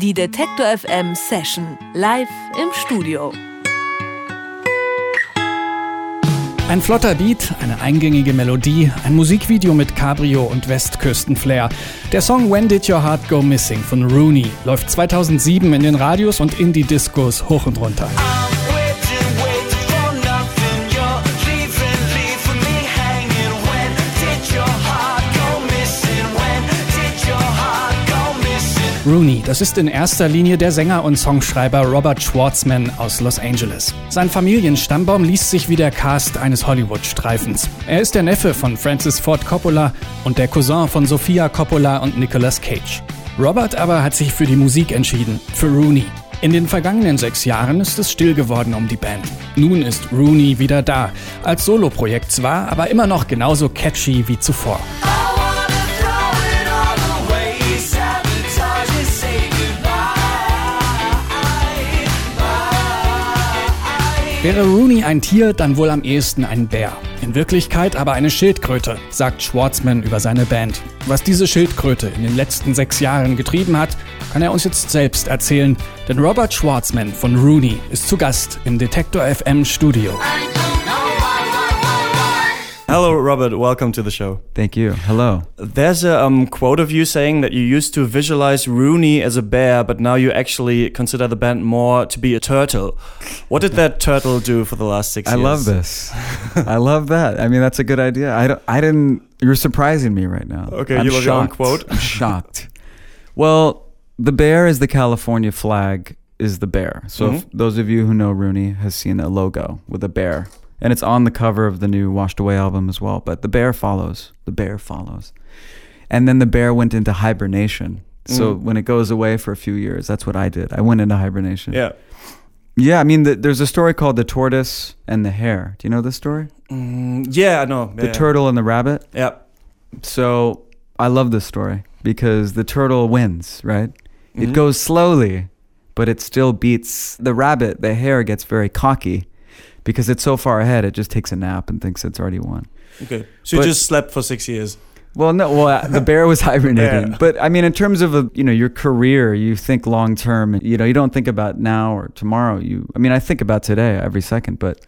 Die Detektor FM Session live im Studio. Ein flotter Beat, eine eingängige Melodie, ein Musikvideo mit Cabrio und Westküstenflair. Der Song When Did Your Heart Go Missing von Rooney läuft 2007 in den Radios und Indie-Discos hoch und runter. Rooney, das ist in erster Linie der Sänger und Songschreiber Robert Schwartzman aus Los Angeles. Sein Familienstammbaum liest sich wie der Cast eines Hollywood-Streifens. Er ist der Neffe von Francis Ford Coppola und der Cousin von Sofia Coppola und Nicolas Cage. Robert aber hat sich für die Musik entschieden, für Rooney. In den vergangenen sechs Jahren ist es still geworden um die Band. Nun ist Rooney wieder da, als Soloprojekt zwar, aber immer noch genauso catchy wie zuvor. Wäre Rooney ein Tier, dann wohl am ehesten ein Bär. In Wirklichkeit aber eine Schildkröte, sagt Schwartzman über seine Band. Was diese Schildkröte in den letzten sechs Jahren getrieben hat, kann er uns jetzt selbst erzählen, denn Robert Schwartzman von Rooney ist zu Gast im Detektor FM Studio. Hello, Robert. Welcome to the show. Thank you. Hello. There's a um, quote of you saying that you used to visualize Rooney as a bear, but now you actually consider the band more to be a turtle. What did that turtle do for the last six I years? love this. I love that. I mean, that's a good idea. I, don't, I didn't. You're surprising me right now. Okay, I'm you love your own quote? I'm shocked. Well, the bear is the California flag. Is the bear. So if Mhm. those of you who know Rooney has seen a logo with a bear, and it's on the cover of the new Washed Away album as well. But the bear follows. The bear follows. And then the bear went into hibernation. So Mm. when it goes away for a few years, that's what I did. I went into hibernation. Yeah. Yeah, I mean, the, there's a story called The Tortoise and the Hare. Do you know this story? Mm, yeah, I know. The Yeah. turtle and the rabbit. Yep. So I love this story because the turtle wins, right? Mhm. It goes slowly, but it still beats the rabbit. The hare gets very cocky because it's so far ahead, it just takes a nap and thinks it's already won. Okay. So you just slept for six years. Well, no, well, uh, the bear was hibernating, Yeah. but I mean, in terms of a, you know your career, you think long term. You know, you don't think about now or tomorrow. You, I mean, I think about today every second, but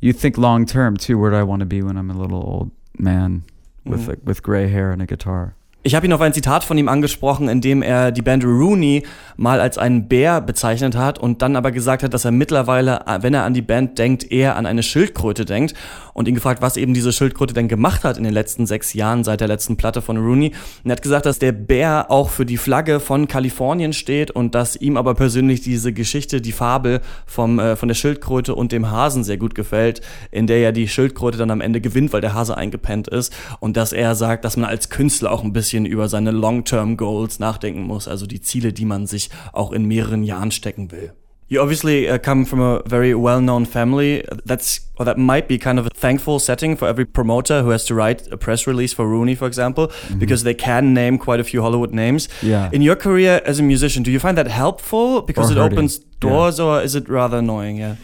you think long term too. Where do I want to be when I'm a little old man with Mhm. a, with gray hair and a guitar? Ich habe ihn auf ein Zitat von ihm angesprochen, in dem er die Band Rooney mal als einen Bär bezeichnet hat und dann aber gesagt hat, dass er mittlerweile, wenn er an die Band denkt, eher an eine Schildkröte denkt und ihn gefragt, was eben diese Schildkröte denn gemacht hat in den letzten sechs Jahren seit der letzten Platte von Rooney. Und er hat gesagt, dass der Bär auch für die Flagge von Kalifornien steht und dass ihm aber persönlich diese Geschichte, die Fabel vom, äh, von der Schildkröte und dem Hasen sehr gut gefällt, in der ja die Schildkröte dann am Ende gewinnt, weil der Hase eingepennt ist und dass er sagt, dass man als Künstler auch ein bisschen über seine Long-Term Goals nachdenken muss, also die Ziele, die man sich auch in mehreren Jahren stecken will. You obviously uh, come from a very well-known family. That's or that might be kind of a thankful setting for every promoter who has to write a press release for Rooney, for example, because they can name quite a few Hollywood names. Yeah. In your career as a musician, do you find that helpful because Or it hurting, opens doors, or is it rather annoying? Yeah.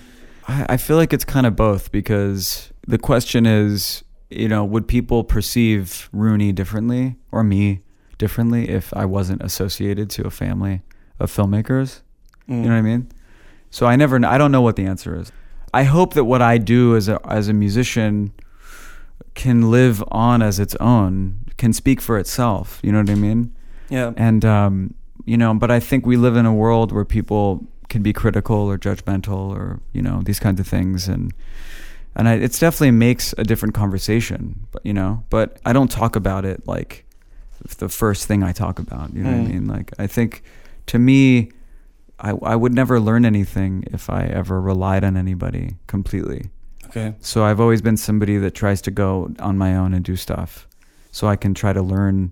I, I feel like it's kind of both because the question is, you know, would people perceive Rooney differently or me differently if I wasn't associated to a family of filmmakers? Mm. You know what I mean? So I never, I don't know what the answer is. I hope that what I do as a as a musician can live on as its own, can speak for itself. You know what I mean? Yeah. And um, you know, but I think we live in a world where people can be critical or judgmental or you know these kinds of things, and and I, it's definitely makes a different conversation. But you know, but I don't talk about it like the first thing I talk about. You know what I Mm. mean? Like I think to me, I I would never learn anything if I ever relied on anybody completely. Okay. So I've always been somebody that tries to go on my own and do stuff, so I can try to learn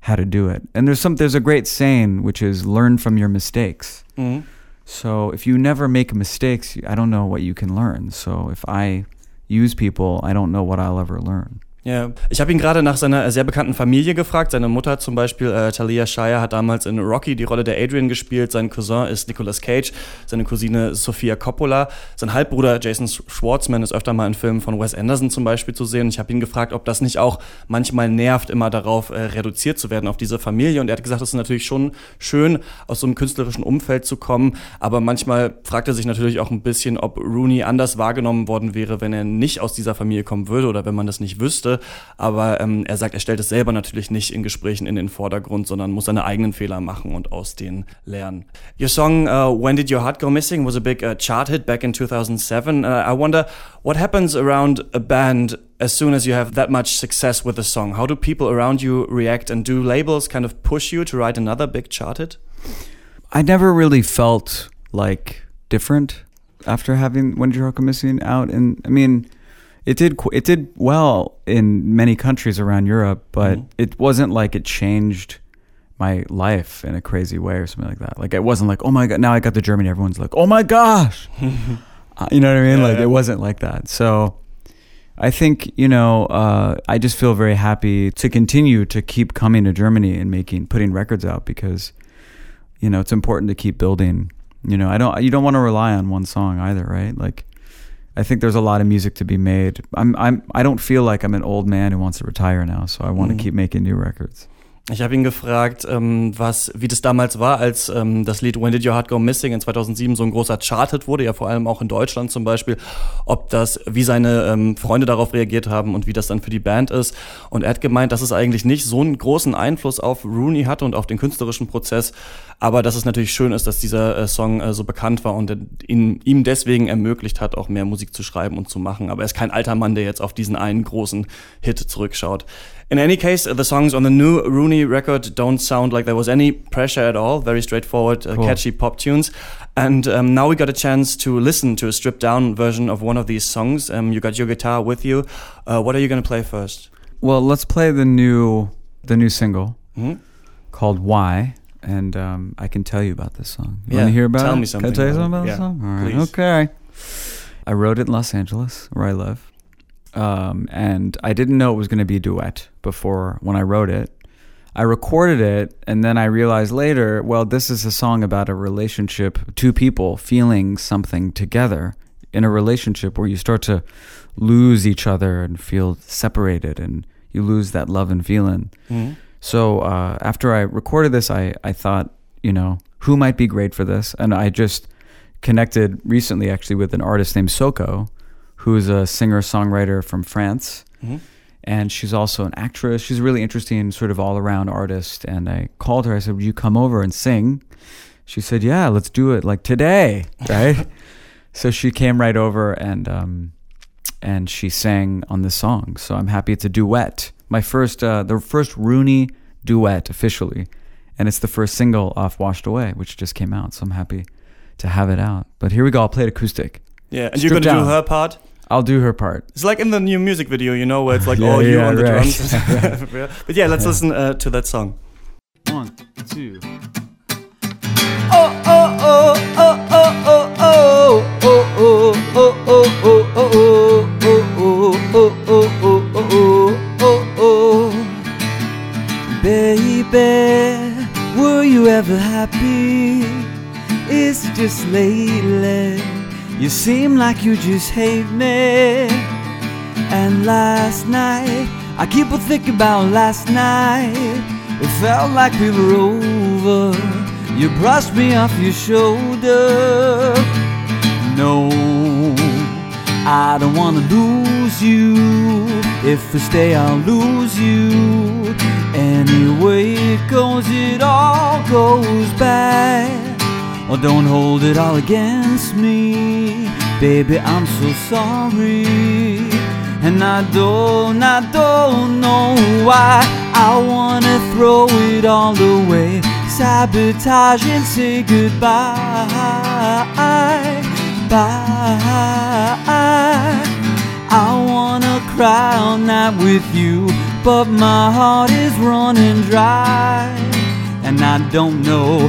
how to do it. And there's some there's a great saying which is learn from your mistakes. Mm. So if you never make mistakes, I don't know what you can learn. So if I use people, I don't know what I'll ever learn. Ja, ich habe ihn gerade nach seiner sehr bekannten Familie gefragt. Seine Mutter zum Beispiel, äh, Talia Shire, hat damals in Rocky die Rolle der Adrian gespielt. Sein Cousin ist Nicolas Cage, seine Cousine Sofia Coppola. Sein Halbbruder Jason Schwartzman ist öfter mal in Filmen von Wes Anderson zum Beispiel zu sehen. Ich habe ihn gefragt, ob das nicht auch manchmal nervt, immer darauf äh, reduziert zu werden, auf diese Familie. Und er hat gesagt, es ist natürlich schon schön, aus so einem künstlerischen Umfeld zu kommen. Aber manchmal fragt er sich natürlich auch ein bisschen, ob Rooney anders wahrgenommen worden wäre, wenn er nicht aus dieser Familie kommen würde oder wenn man das nicht wüsste. Aber ähm, er sagt, er stellt es selber natürlich nicht in Gesprächen in den Vordergrund, sondern muss seine eigenen Fehler machen und aus denen lernen. Your song uh, When Did Your Heart Go Missing was a big uh, chart hit back in 2007. Uh, I wonder what happens around a band as soon as you have that much success with a song. How do people around you react and do labels kind of push you to write another big chart hit? I never really felt like different after having When Did Your Heart Go Missing out. And I mean, it did it did well in many countries around Europe, but mm-hmm. it wasn't like it changed my life in a crazy way or something like that. Like it wasn't like, oh my god, now I got to Germany, everyone's like, oh my gosh, uh, you know what I mean? Yeah, like yeah. it wasn't like that. So I think you know, uh, I just feel very happy to continue to keep coming to Germany and making putting records out because you know it's important to keep building. You know, I don't you don't want to rely on one song either, right? Like I think there's a lot of music to be made. I'm I'm I don't feel like I'm an old man who wants to retire now, so I want mm. to keep making new records. Ich habe ihn gefragt, ähm, was, wie das damals war, als ähm, das Lied When Did Your Heart Go Missing in 2007 so ein großer Charted wurde, ja vor allem auch in Deutschland zum Beispiel, ob das, wie seine ähm, Freunde darauf reagiert haben und wie das dann für die Band ist. Und er hat gemeint, dass es eigentlich nicht so einen großen Einfluss auf Rooney hatte und auf den künstlerischen Prozess, aber dass es natürlich schön ist, dass dieser äh, Song äh, so bekannt war und ihn, ihm deswegen ermöglicht hat, auch mehr Musik zu schreiben und zu machen. Aber er ist kein alter Mann, der jetzt auf diesen einen großen Hit zurückschaut. In any case, the songs on the new Rooney record don't sound like there was any pressure at all. Very straightforward, uh, catchy pop tunes. And um, now we got a chance to listen to a stripped down version of one of these songs. Um, you got your guitar with you. Uh, what are you going to play first? Well, let's play the new the new single mm-hmm. called "Why," and um, I can tell you about this song. You yeah, want to hear about tell it? me something. Can I tell you something about yeah, the song? All right, please. okay. I wrote it in Los Angeles, where I live. Um, and I didn't know it was going to be a duet before when I wrote it. I recorded it, and then I realized later, well, this is a song about a relationship, two people feeling something together in a relationship where you start to lose each other and feel separated, and you lose that love and feeling. Mm-hmm. So uh, after I recorded this, I, I thought, you know, who might be great for this? And I just connected recently actually with an artist named Soko who's a singer songwriter from France. Mm-hmm. And she's also an actress. She's a really interesting, sort of all around artist. And I called her. I said, Would you come over and sing? She said, Yeah, let's do it like today. Right. so she came right over and, um, and she sang on this song. So I'm happy it's a duet. My first, uh, the first Rooney duet officially. And it's the first single off Washed Away, which just came out. So I'm happy to have it out. But here we go. I'll play it acoustic. Yeah, and you're gonna do her part. I'll do her part. It's like in the new music video, you know, where it's like yeah, all yeah, you on the right. drums. but yeah, let's listen uh, to that song. One, two. Oh oh oh oh oh oh oh oh oh oh oh oh oh oh oh oh oh oh Baby, were you ever happy? It's just lately you seem like you just hate me. And last night, I keep on thinking about last night. It felt like we were over. You brushed me off your shoulder. No, I don't wanna lose you. If I stay, I'll lose you. Anyway it goes, it all goes back. Oh, don't hold it all against me. Baby, I'm so sorry. And I don't, I don't know why. I wanna throw it all away. Sabotage and say goodbye. Bye. I wanna cry all night with you, but my heart is running dry and I don't know,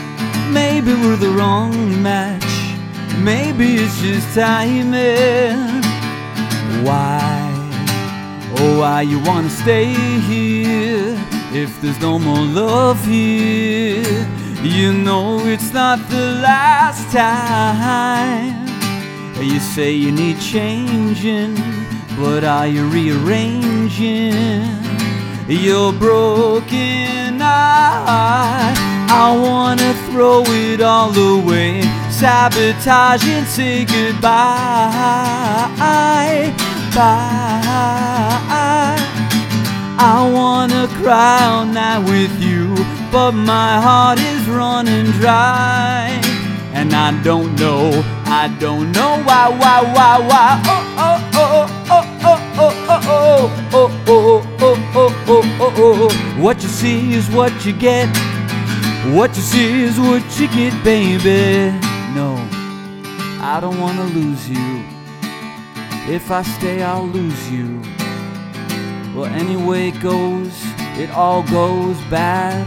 Maybe we're the wrong match, maybe it's just timing. Why? Oh, why you wanna stay here if there's no more love here? You know it's not the last time. You say you need changing, but are you rearranging your broken heart? I wanna throw it all away, sabotage and say goodbye. Bye. I wanna cry all night with you, but my heart is running dry. And I don't know, I don't know why, why, why, why. Oh, oh, oh, oh, oh, oh, oh, oh, oh, oh, oh, oh, oh. What you see is what you get. What you see is what you get, baby. No, I don't wanna lose you. If I stay, I'll lose you. Well, anyway it goes, it all goes bad.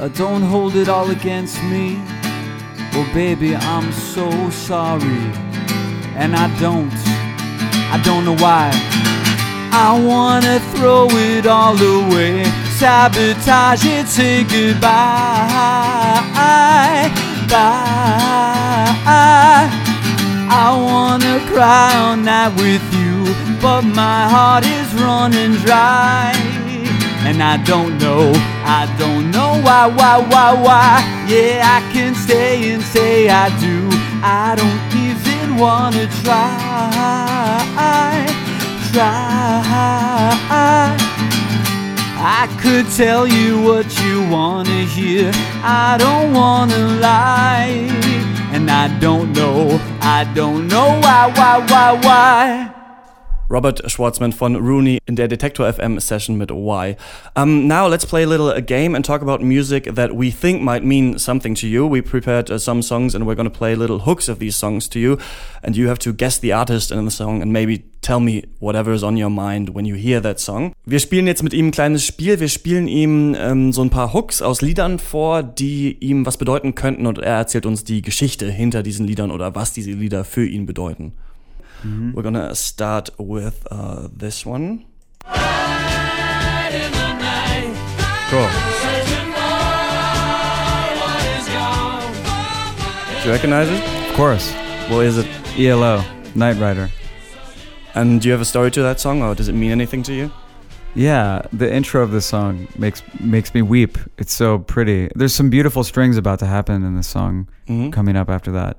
Uh, don't hold it all against me. Well, baby, I'm so sorry. And I don't, I don't know why. I wanna throw it all away, sabotage it, say goodbye. Bye. I wanna cry all night with you, but my heart is running dry. And I don't know, I don't know why, why, why, why. Yeah, I can stay and say I do. I don't even wanna try, try. I could tell you what you wanna hear. I don't wanna lie. And I don't know, I don't know why, why, why, why. Robert Schwartzman von Rooney in der Detector FM session mit Why. Um, now let's play a little a game and talk about music that we think might mean something to you. We prepared uh, some songs and we're going to play little hooks of these songs to you, and you have to guess the artist in the song and maybe tell me whatever is on your mind when you hear that song. Wir spielen jetzt mit ihm ein kleines Spiel. Wir spielen ihm ähm, so ein paar Hooks aus Liedern vor, die ihm was bedeuten könnten und er erzählt uns die Geschichte hinter diesen Liedern oder was diese Lieder für ihn bedeuten. We're gonna start with uh, this one. Cool. Do you recognize it? Of course. What is it? ELO, Night Rider. And do you have a story to that song, or does it mean anything to you? Yeah, the intro of this song makes makes me weep. It's so pretty. There's some beautiful strings about to happen in the song Mhm. coming up after that.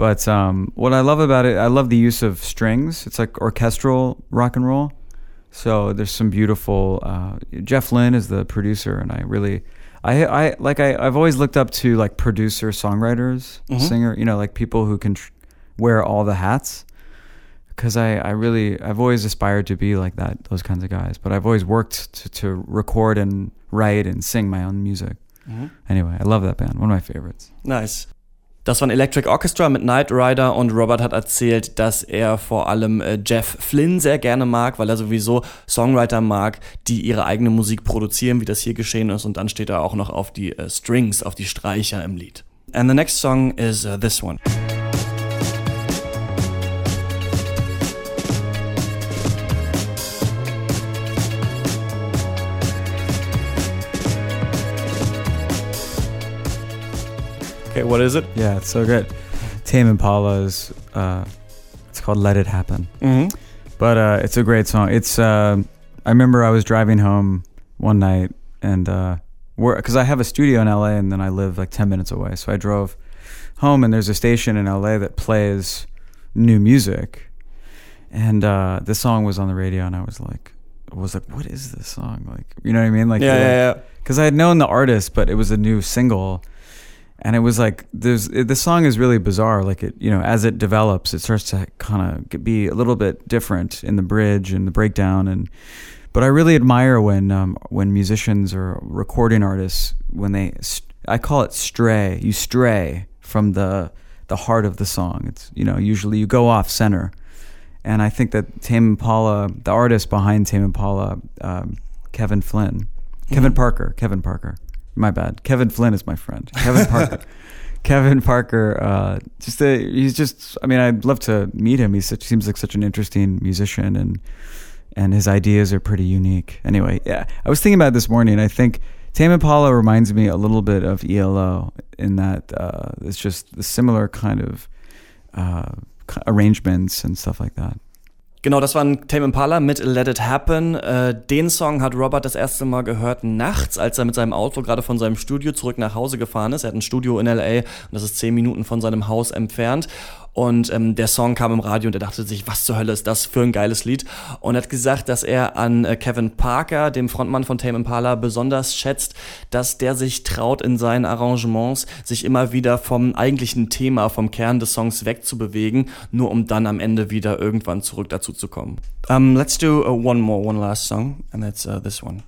But um, what I love about it, I love the use of strings. It's like orchestral rock and roll. So there's some beautiful. Uh, Jeff Lynne is the producer, and I really, I, I like I, I've always looked up to like producer songwriters, Mhm. singer, you know, like people who can tr- wear all the hats. Because I, I really, I've always aspired to be like that, those kinds of guys. But I've always worked to, to record and write and sing my own music. Anyway, I love that band. One of my favorites. Nice. Das waren Electric Orchestra mit Knight Rider und Robert hat erzählt, dass er vor allem äh, Jeff Flynn sehr gerne mag, weil er sowieso Songwriter mag, die ihre eigene Musik produzieren, wie das hier geschehen ist. Und dann steht er auch noch auf die äh, Strings, auf die Streicher im Lied. And the next song is uh, this one. Okay, what is it? Yeah, it's so good. Tame Impala's, uh, it's called Let It Happen. Mhm. But uh, it's a great song. It's uh, I remember I was driving home one night and uh, because I have a studio in LA and then I live like ten minutes away, so I drove home and there's a station in LA that plays new music, and uh, this song was on the radio and I was like, was like, what is this song? Like, you know what I mean? Like, Yeah, yeah, yeah. because I had known the artist, but it was a new single, and it was like there's the song is really bizarre. Like it, you know, as it develops, it starts to kind of be a little bit different in the bridge and the breakdown, and but I really admire when um, when musicians or recording artists when they I call it stray. You stray from the the heart of the song. It's you know usually you go off center, and I think that Tame Impala, the artist behind Tame Impala, um, Kevin Flynn, Kevin mm-hmm. Parker, Kevin Parker. My bad. Kevin Flynn is my friend. Kevin Parker. Kevin Parker, uh, just a, he's just. I mean, I'd love to meet him. He seems like such an interesting musician, and and his ideas are pretty unique. Anyway, yeah, I was thinking about this morning. I think Tame Impala reminds me a little bit of ELO in that uh, it's just the similar kind of uh, arrangements and stuff like that. Genau, das war ein Tame Impala mit Let It Happen. Äh, den Song hat Robert das erste Mal gehört nachts, als er mit seinem Auto gerade von seinem Studio zurück nach Hause gefahren ist. Er hat ein Studio in LA und das ist zehn Minuten von seinem Haus entfernt. Und ähm, der Song kam im Radio und er dachte sich, was zur Hölle ist das für ein geiles Lied? Und hat gesagt, dass er an äh, Kevin Parker, dem Frontmann von Tame Impala, besonders schätzt, dass der sich traut, in seinen Arrangements sich immer wieder vom eigentlichen Thema, vom Kern des Songs wegzubewegen, nur um dann am Ende wieder irgendwann zurück dazu zu kommen. Um, let's do uh, one more, one last song, and that's uh, this one.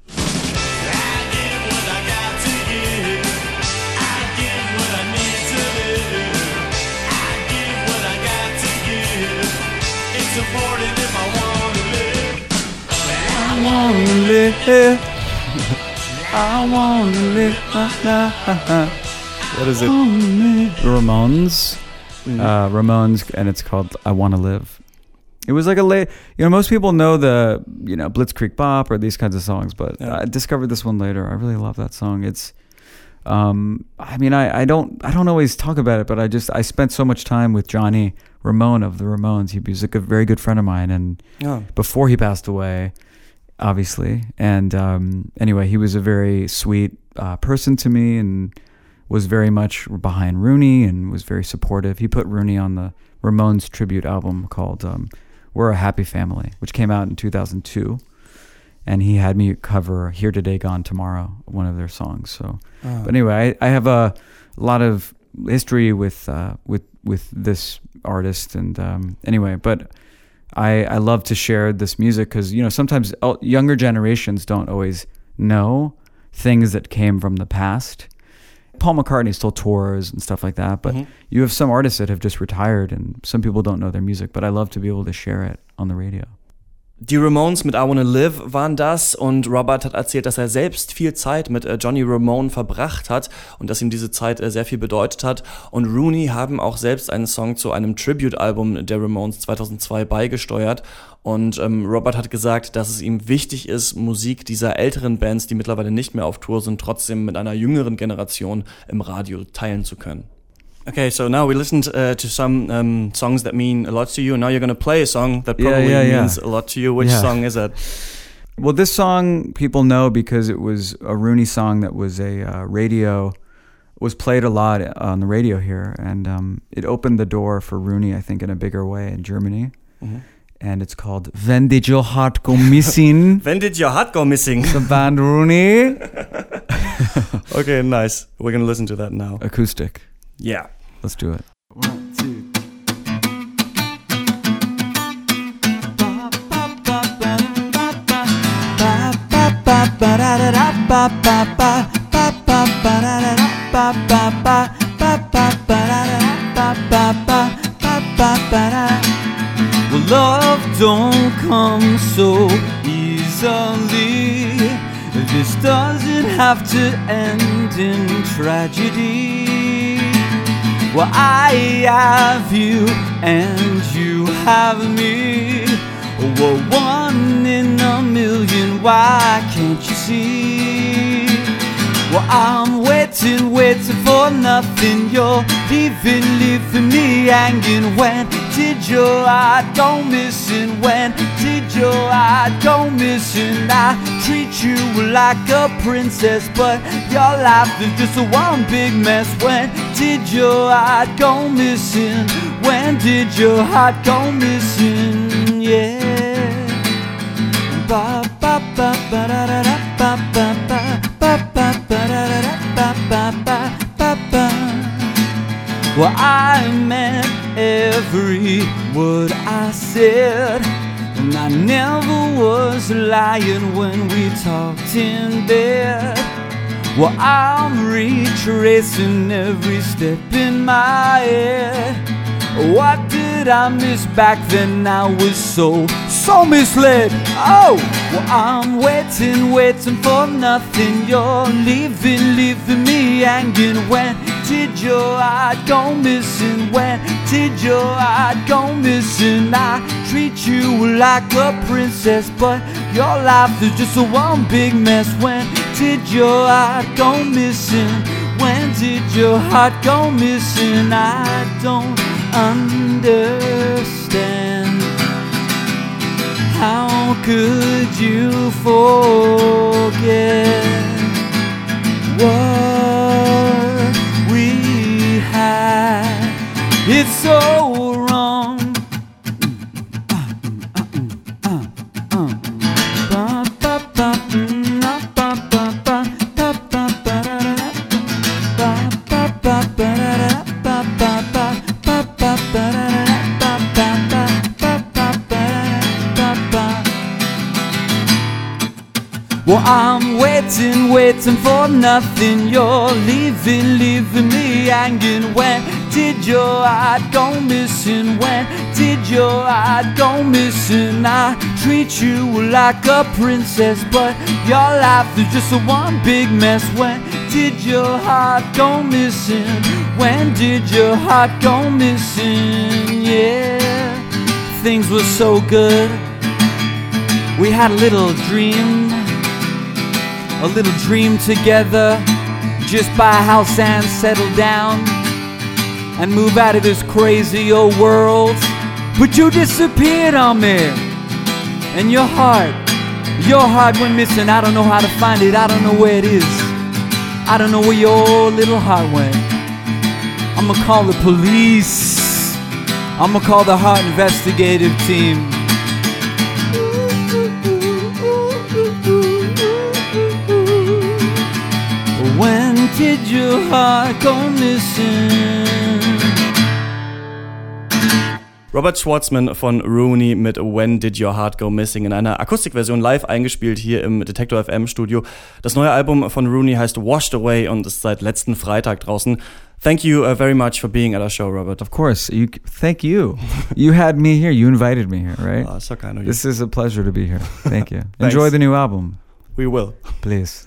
Live. I wanna live. What is it? Ramones. Mm. Uh, Ramones, and it's called "I Want to Live." It was like a late, you know, most people know the, you know, Blitzkrieg Bop or these kinds of songs, but yeah. I discovered this one later. I really love that song. It's, um, I mean, I, I don't, I don't always talk about it, but I just, I spent so much time with Johnny Ramone of the Ramones. He was like a very good friend of mine, and oh. before he passed away, obviously. And um, anyway, he was a very sweet uh, person to me and was very much behind Rooney and was very supportive. He put Rooney on the Ramones tribute album called um, We're a Happy Family, which came out in 2002. And he had me cover Here Today, Gone Tomorrow, one of their songs. So, oh. but anyway, I, I have a lot of history with uh, with with this artist, and um, anyway, but I, I love to share this music because you know sometimes younger generations don't always know things that came from the past. Paul McCartney still tours and stuff like that, but mm-hmm. you have some artists that have just retired, and some people don't know their music. But I love to be able to share it on the radio. Die Ramones mit I Wanna Live waren das und Robert hat erzählt, dass er selbst viel Zeit mit äh, Johnny Ramone verbracht hat und dass ihm diese Zeit äh, sehr viel bedeutet hat. Und Rooney haben auch selbst einen Song zu einem Tribute-Album der Ramones 2002 beigesteuert. Und ähm, Robert hat gesagt, dass es ihm wichtig ist, Musik dieser älteren Bands, die mittlerweile nicht mehr auf Tour sind, trotzdem mit einer jüngeren Generation im Radio teilen zu können. Okay, so now we listened uh, to some um, songs that mean a lot to you, and now you're going to play a song that probably yeah, yeah, means a lot to you. Which song is that? Well, this song people know because it was a Rooney song that was a uh, radio was played a lot on the radio here, and um, it opened the door for Rooney, I think, in a bigger way in Germany. Mm-hmm. And it's called "When Did Your Heart Go Missing?" when did your heart go missing? The band Rooney. okay, nice. We're gonna listen to that now. Acoustic. Yeah. Let's do it. One, two. Well, love don't come so easily. This doesn't have to end in tragedy. Well, I have you and you have me. We're one in a million, why can't you see? Well, I'm waiting, waiting for nothing. You're leaving, leaving me hanging. When did your heart go missing? When did your heart go missing? I treat you like a princess, but your life is just a one big mess. When did your heart go missing? When did your heart go missing? Yeah. Ba ba ba ba da da da ba ba ba ba ba well, I meant every word I said. And I never was lying when we talked in bed. Well, I'm retracing every step in my head. What did I miss back then? I was so, so misled. Oh, well, I'm waiting, waiting for nothing. You're leaving, leaving me hanging. When did your heart go missing? When did your heart go missing? I treat you like a princess, but your life is just a one big mess. When did your heart go missing? When did your heart go missing? I don't understand. How could you forget what we? It's so wrong. Well, I'm waiting, waiting for nothing. You're leaving, leaving me hanging. When did your heart go missing? When did your heart go missing? I treat you like a princess, but your life is just a one big mess. When did your heart go missing? When did your heart go missing? Yeah, things were so good. We had a little dream a little dream together. Just buy a house and settle down and move out of this crazy old world. But you disappeared on me. And your heart, your heart went missing. I don't know how to find it. I don't know where it is. I don't know where your little heart went. I'm gonna call the police. I'm gonna call the heart investigative team. Did your heart go missing? Robert Schwartzman von Rooney mit When Did Your Heart Go Missing in einer Akustikversion live eingespielt hier im Detektor FM Studio. Das neue Album von Rooney heißt Washed Away und ist seit letzten Freitag draußen. Thank you uh, very much for being at our show, Robert. Of course. You, thank you. You had me here. You invited me here, right? Oh, so kind of you. This is a pleasure to be here. Thank you. Enjoy the new album, We will. please.